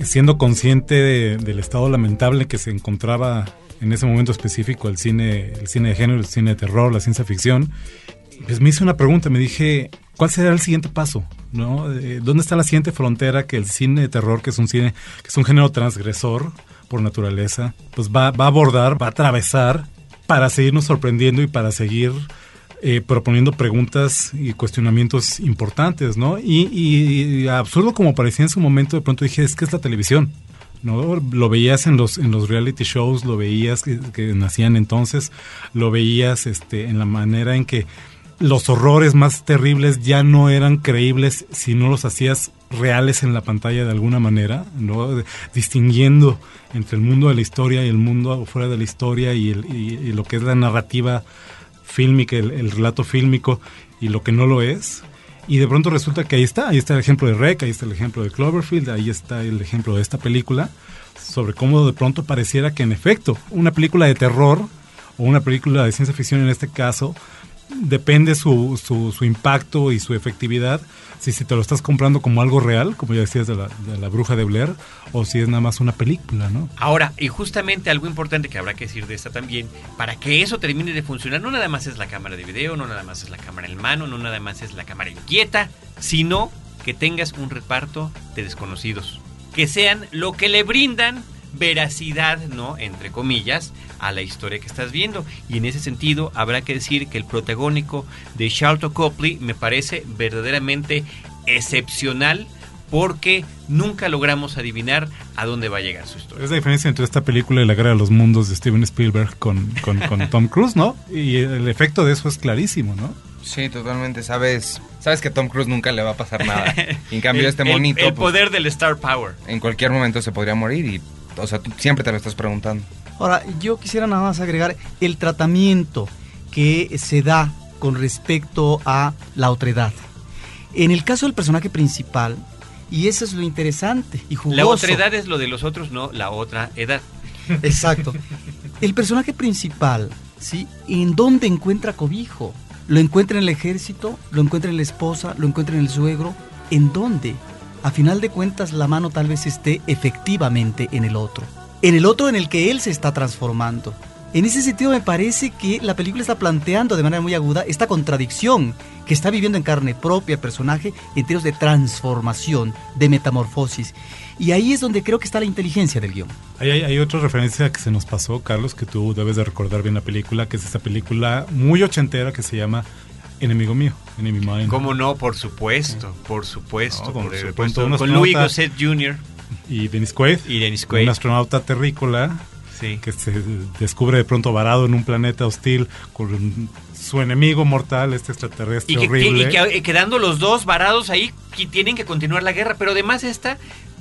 Speaker 5: siendo consciente de- del estado lamentable que se encontraba en ese momento específico el cine, el cine de género, el cine de terror, la ciencia ficción, pues me hice una pregunta, me dije, ¿cuál será el siguiente paso? ¿No? Eh, ¿Dónde está la siguiente frontera que el cine de terror, que es un cine, que es un género transgresor por naturaleza, pues va, va a abordar, va a atravesar para seguirnos sorprendiendo y para seguir eh, proponiendo preguntas y cuestionamientos importantes, ¿no? Y, y- y absurdo como parecía en su momento, de pronto dije, es que es la televisión. ¿no? Lo veías en los, en los reality shows, lo veías que, que nacían entonces, lo veías este, en la manera en que los horrores más terribles ya no eran creíbles si no los hacías reales en la pantalla de alguna manera, ¿no? Distinguiendo entre el mundo de la historia y el mundo fuera de la historia y, el- y- lo que es la narrativa fílmica, el, el relato fílmico y lo que no lo es. Y de pronto resulta que ahí está, ahí está el ejemplo de Rec, ahí está el ejemplo de Cloverfield, ahí está el ejemplo de esta película, sobre cómo de pronto pareciera que en efecto una película de terror o una película de ciencia ficción en este caso, depende su, su, impacto y su efectividad si, si te lo estás comprando como algo real, como ya decías de la, la bruja de Blair, o si es nada más una película, ¿no?
Speaker 1: Ahora, y justamente algo importante que habrá que decir de esta también, para que eso termine de funcionar, no nada más es la cámara de video, no nada más es la cámara en mano, no nada más es la cámara inquieta, sino que tengas un reparto de desconocidos, que sean lo que le brindan veracidad, ¿no? Entre comillas, a la historia que estás viendo. Y en ese sentido, habrá que decir que el protagónico de Charlton Copley me parece verdaderamente excepcional porque nunca logramos adivinar a dónde va a llegar su historia.
Speaker 5: Es la diferencia entre esta película y la guerra de los mundos de Steven Spielberg con, con, con Tom Cruise, ¿no? Y el efecto de eso es clarísimo, ¿no?
Speaker 4: Sí, totalmente. Sabes, sabes que a Tom Cruise nunca le va a pasar nada. Y en cambio,
Speaker 1: El-
Speaker 4: este
Speaker 1: el-
Speaker 4: monito,
Speaker 1: El,
Speaker 4: pues,
Speaker 1: poder del Star Power.
Speaker 4: en cualquier momento se podría morir y, o sea, tú siempre te lo estás preguntando.
Speaker 3: Ahora, yo quisiera nada más agregar el tratamiento que se da con respecto a la otredad. En el caso del personaje principal, y eso es lo interesante y jugoso.
Speaker 1: La otra edad es lo de los otros, no la otra edad.
Speaker 3: Exacto. El personaje principal, ¿sí? ¿En dónde encuentra cobijo? ¿Lo encuentra en el ejército? ¿Lo encuentra en la esposa? ¿Lo encuentra en el suegro? ¿En dónde? A final de cuentas, la mano tal vez esté efectivamente en el otro. En el otro en el que él se está transformando. En ese sentido me parece que la película está planteando de manera muy aguda esta contradicción que está viviendo en carne propia el personaje en términos de transformación, de metamorfosis. Y ahí es donde creo que está la inteligencia del guion.
Speaker 5: Hay, hay, hay otra referencia que se nos pasó, Carlos, que tú debes de recordar bien la película, que es esta película muy ochentera que se llama Enemigo Mío, Enemy Mine.
Speaker 1: ¿Cómo no? Por supuesto, por supuesto.
Speaker 5: No, con
Speaker 1: por
Speaker 5: su-
Speaker 1: supuesto.
Speaker 5: con
Speaker 1: Louis Gossett Jr.
Speaker 5: Y Dennis Quaid,
Speaker 1: y Dennis Quaid.
Speaker 5: un astronauta terrícola
Speaker 1: Sí.
Speaker 5: que se descubre de pronto varado en un planeta hostil con su enemigo mortal, este extraterrestre
Speaker 1: Y que,
Speaker 5: horrible.
Speaker 1: y que, eh, quedando los dos varados ahí, que tienen que continuar la guerra. Pero además esta,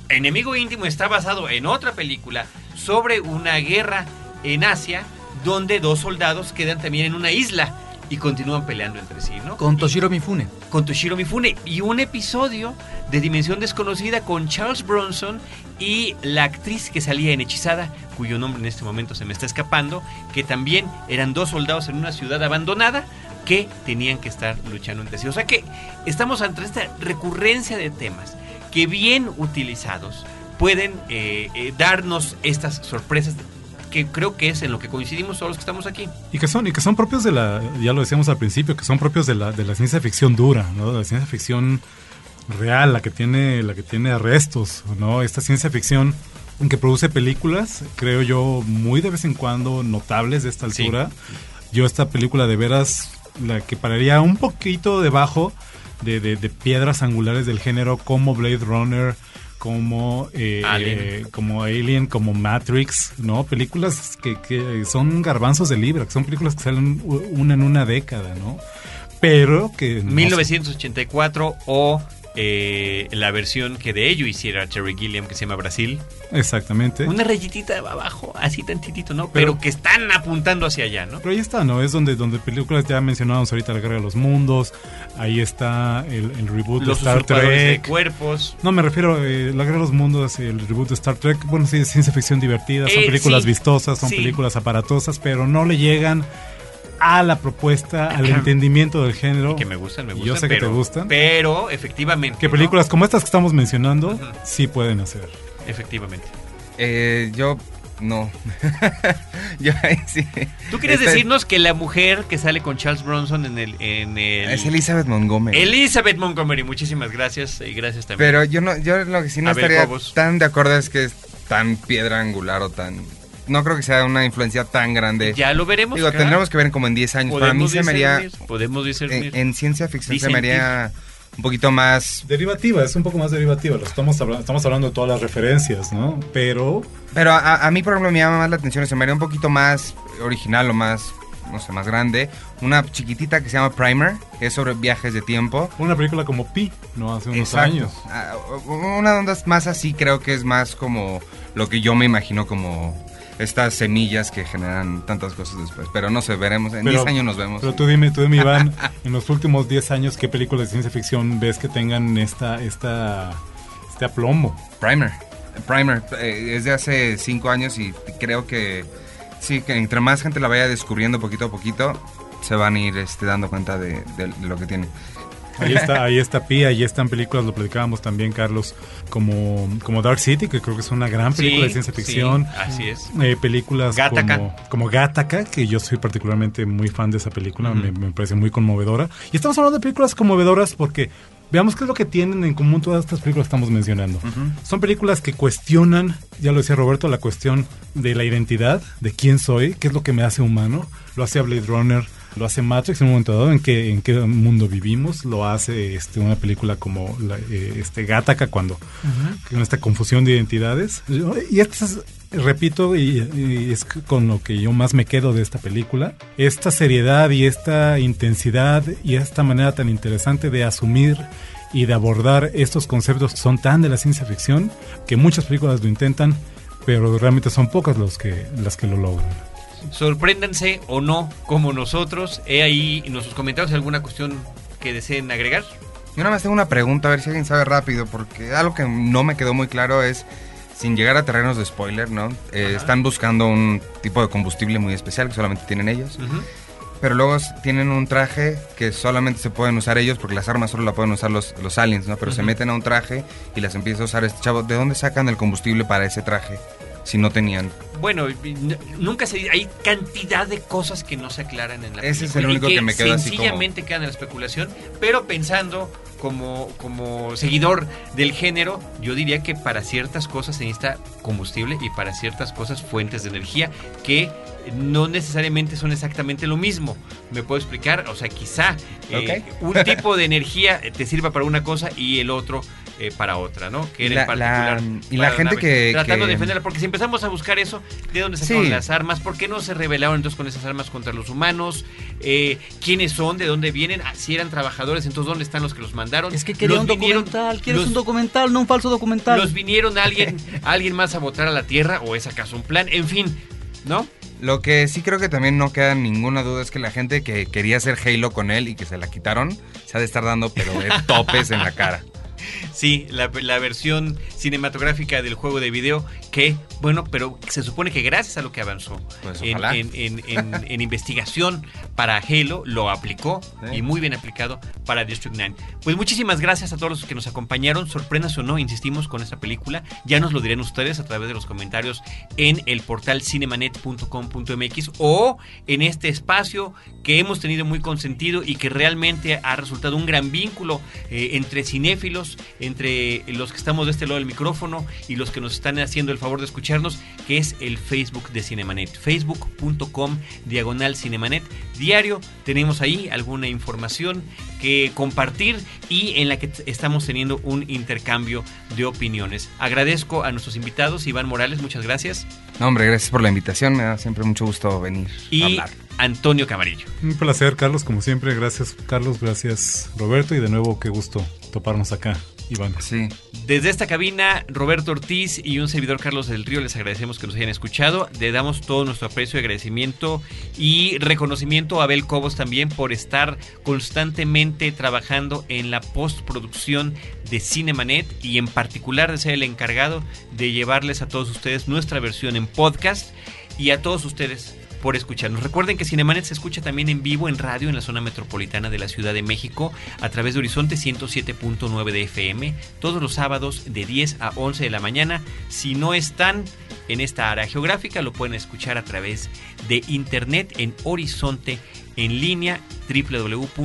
Speaker 1: Enemigo Íntimo, está basado en otra película sobre una guerra en Asia, donde dos soldados quedan también en una isla y continúan peleando entre sí, ¿no?
Speaker 3: Con Toshiro Mifune.
Speaker 1: con Toshiro Mifune y un episodio de Dimensión Desconocida con Charles Bronson y la actriz que salía en Hechizada, cuyo nombre en este momento se me está escapando, que también eran dos soldados en una ciudad abandonada que tenían que estar luchando entre sí. O sea que estamos ante esta recurrencia de temas que bien utilizados pueden eh, eh, darnos estas sorpresas que creo que es en lo que coincidimos todos los que estamos aquí.
Speaker 5: Y que son, y que son propios de la, ya lo decíamos al principio, que son propios de la, de la ciencia ficción dura, ¿no? De la ciencia ficción real, la que tiene, la que tiene arrestos, ¿no? Esta ciencia ficción que produce películas, creo yo, muy de vez en cuando notables de esta
Speaker 1: Sí.
Speaker 5: altura. Yo esta película de veras, la que pararía un poquito debajo de, de- de piedras angulares del género como Blade Runner, como eh,
Speaker 1: Alien.
Speaker 5: eh, como Alien, como Matrix, ¿no? Películas que, que son garbanzos de libra, que son películas que salen una en una década, ¿no? Pero que... no
Speaker 1: 1984 o eh, la versión que de ello hiciera Terry Gilliam que se llama Brasil.
Speaker 5: Exactamente.
Speaker 1: Una rayitita abajo, así tantitito, ¿no?
Speaker 5: Pero-
Speaker 1: Pero, que están apuntando hacia allá, ¿no?
Speaker 5: Pero ahí está, ¿no? Es donde, donde películas ya mencionábamos ahorita La Guerra de los Mundos, ahí está el, el reboot
Speaker 1: Los
Speaker 5: de Star
Speaker 1: de
Speaker 5: Trek.
Speaker 1: cuerpos.
Speaker 5: No, me refiero a La Guerra de los Mundos, el reboot de Star Trek. Bueno, sí, es ciencia ficción divertida, son
Speaker 1: Eh,
Speaker 5: películas
Speaker 1: sí,
Speaker 5: vistosas, son
Speaker 1: sí.
Speaker 5: películas aparatosas, pero no le llegan a la propuesta, al entendimiento del género.
Speaker 1: Que me gustan, me gustan.
Speaker 5: yo sé que te gustan.
Speaker 1: Pero, efectivamente.
Speaker 5: Que
Speaker 1: ¿no?
Speaker 5: películas como estas que estamos mencionando sí pueden hacer.
Speaker 1: Efectivamente.
Speaker 4: Eh, yo, no. yo ahí sí.
Speaker 1: ¿Tú quieres decirnos que la mujer que sale con Charles Bronson en el. En el
Speaker 4: Es Elizabeth Montgomery.
Speaker 1: Elizabeth Montgomery, muchísimas gracias y gracias también.
Speaker 4: Pero yo no, yo lo que sí no
Speaker 1: A
Speaker 4: estaría tan de acuerdo es que es tan piedra angular o tan. No creo que sea una influencia tan grande.
Speaker 1: ya lo veremos.
Speaker 4: Digo,
Speaker 1: claro.
Speaker 4: tendremos que ver como en 10 años. Para mí
Speaker 1: Podemos
Speaker 4: se me haría.
Speaker 1: discernir, Podemos discernir.
Speaker 4: En, en ciencia ficción se me haría un poquito más.
Speaker 5: Derivativa, es un poco más derivativa. Lo estamos, hablando, estamos hablando de todas las referencias, ¿no? Pero
Speaker 4: Pero a, a mí, por ejemplo, me llama más la atención. Se me haría un poquito más original o más. No sé, más grande. Una chiquitita que se llama Primer, que es sobre viajes de tiempo.
Speaker 5: una película como Pi, ¿no? Hace unos
Speaker 4: Exacto.
Speaker 5: años.
Speaker 4: Ah, Una onda más así creo que es más como lo que yo me imagino como estas semillas que generan tantas cosas después. Pero no sé, veremos. En
Speaker 5: Pero-
Speaker 4: 10 años nos vemos.
Speaker 5: Pero tú dime, tú dime, Iván, en los últimos 10 años, ¿qué películas de ciencia ficción ves que tengan esta, esta, este aplomo?
Speaker 4: Primer. Primer eh, es de hace 5 años y creo que sí, que entre más gente la vaya descubriendo poquito a poquito, se van a ir este, dando cuenta de, de- de lo que tiene.
Speaker 5: Ahí está, ahí está Pi, ahí están películas, lo platicábamos también, Carlos, como, como Dark City, que creo que es una gran película
Speaker 1: Sí,
Speaker 5: de ciencia
Speaker 1: sí,
Speaker 5: ficción.
Speaker 1: así es.
Speaker 5: Eh, películas
Speaker 1: Gattaca.
Speaker 5: como, como Gattaca, que yo soy particularmente muy fan de esa película, me, me parece muy conmovedora. Y estamos hablando de películas conmovedoras porque veamos qué es lo que tienen en común todas estas películas que estamos mencionando. Son películas que cuestionan, ya lo decía Roberto, la cuestión de la identidad, de quién soy, qué es lo que me hace humano. Lo hace a Blade Runner, lo hace Matrix en un momento dado, en qué, en qué mundo vivimos. Lo hace este, una película como la, eh, este Gattaca, cuando con esta confusión de identidades. Y esto es, repito, y, y es con lo que yo más me quedo de esta película, esta seriedad y esta intensidad y esta manera tan interesante de asumir y de abordar estos conceptos que son tan de la ciencia ficción que muchas películas lo intentan, pero realmente son pocas los que, las que lo logran.
Speaker 1: Sorpréndanse o no, como nosotros. He ahí en nuestros comentarios alguna cuestión que deseen agregar.
Speaker 4: Yo nada más tengo una pregunta, a ver si alguien sabe rápido, porque algo que no me quedó muy claro es, sin llegar a terrenos de spoiler, ¿no? Eh, están buscando un tipo de combustible muy especial que solamente tienen ellos, pero luego tienen un traje que solamente se pueden usar ellos, porque las armas solo la pueden usar los, los aliens, ¿no? Pero se meten a un traje y las empieza a usar este chavo. ¿De dónde sacan el combustible para ese traje si no tenían?
Speaker 1: Bueno, nunca se hay cantidad de cosas que no se aclaran en la
Speaker 4: Ese es
Speaker 1: película
Speaker 4: el único que me quedó así como-
Speaker 1: sencillamente quedan en la especulación, pero pensando como, como seguidor del género, yo diría que para ciertas cosas se necesita combustible y para ciertas cosas fuentes de energía que no necesariamente son exactamente lo mismo. ¿Me puedo explicar? O sea, quizá eh, un tipo de energía te sirva para una cosa y el otro eh, para otra, ¿no? Que
Speaker 4: Y
Speaker 1: era
Speaker 4: la-
Speaker 1: en particular.
Speaker 4: la- y la gente que-
Speaker 1: Tratando
Speaker 4: que-
Speaker 1: de defenderla, porque si empezamos a buscar eso, ¿de dónde sacaron
Speaker 4: Sí.
Speaker 1: las armas? ¿Por qué no se rebelaron entonces con esas armas contra los humanos? Eh, ¿Quiénes son? ¿De dónde vienen? Ah, si eran trabajadores, entonces ¿dónde están los que los mandaron?
Speaker 3: Es que quería
Speaker 1: Los
Speaker 3: un
Speaker 1: vinieron-
Speaker 3: documental, quieres
Speaker 1: los-
Speaker 3: un documental, no un falso documental.
Speaker 1: ¿Los vinieron alguien, alguien más a votar a la Tierra o es acaso un plan? En fin, ¿no?
Speaker 4: Lo que sí creo que también no queda ninguna duda es que la gente que quería hacer Halo con él y que se la quitaron, se ha de estar dando pero de topes en la cara.
Speaker 1: Sí, la, la versión cinematográfica del juego de video que, bueno, pero se supone que gracias a lo que avanzó
Speaker 4: Pues,
Speaker 1: en,
Speaker 4: ojalá.
Speaker 1: en- en- en- en investigación para Halo, lo aplicó
Speaker 4: Sí.
Speaker 1: y muy bien aplicado para District 9. Pues muchísimas gracias a todos los que nos acompañaron, sorprendas o no, insistimos con esta película, ya nos lo dirán ustedes a través de los comentarios en el portal cinemanet.com.mx o en este espacio que hemos tenido muy consentido y que realmente ha resultado un gran vínculo eh, entre cinéfilos, entre los que estamos de este lado del micrófono y los que nos están haciendo el favor de escucharnos, que es el Facebook de Cinemanet, facebook.com diagonal Cinemanet. Diario tenemos ahí alguna información que compartir y en la que estamos teniendo un intercambio de opiniones. Agradezco a nuestros invitados, Iván Morales, muchas gracias,
Speaker 4: No, hombre, gracias por la invitación, me da siempre mucho gusto venir a
Speaker 1: y
Speaker 4: hablar.
Speaker 1: Antonio Camarillo.
Speaker 5: Un placer, Carlos, como siempre. Gracias, Carlos. Gracias, Roberto. Y de nuevo, qué gusto toparnos acá, Iván.
Speaker 4: Sí,
Speaker 1: Desde esta cabina, Roberto Ortiz y un servidor Carlos del Río les agradecemos que nos hayan escuchado. Le damos todo nuestro aprecio y agradecimiento y reconocimiento a Abel Cobos también por estar constantemente trabajando en la postproducción de Cinemanet y en particular de ser el encargado de llevarles a todos ustedes nuestra versión en podcast y a todos ustedes por escucharnos. Recuerden que Cinemanet se escucha también en vivo en radio en la zona metropolitana de la Ciudad de México a través de Horizonte 107.9 de FM todos los sábados de 10 a 11 de la mañana. Si no están en esta área geográfica, lo pueden escuchar a través de internet en Horizonte en línea www.imer.com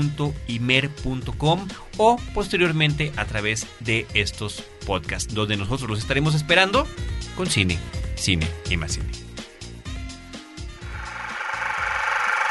Speaker 1: o posteriormente a través de estos podcasts, donde nosotros los estaremos esperando con cine, cine y más cine.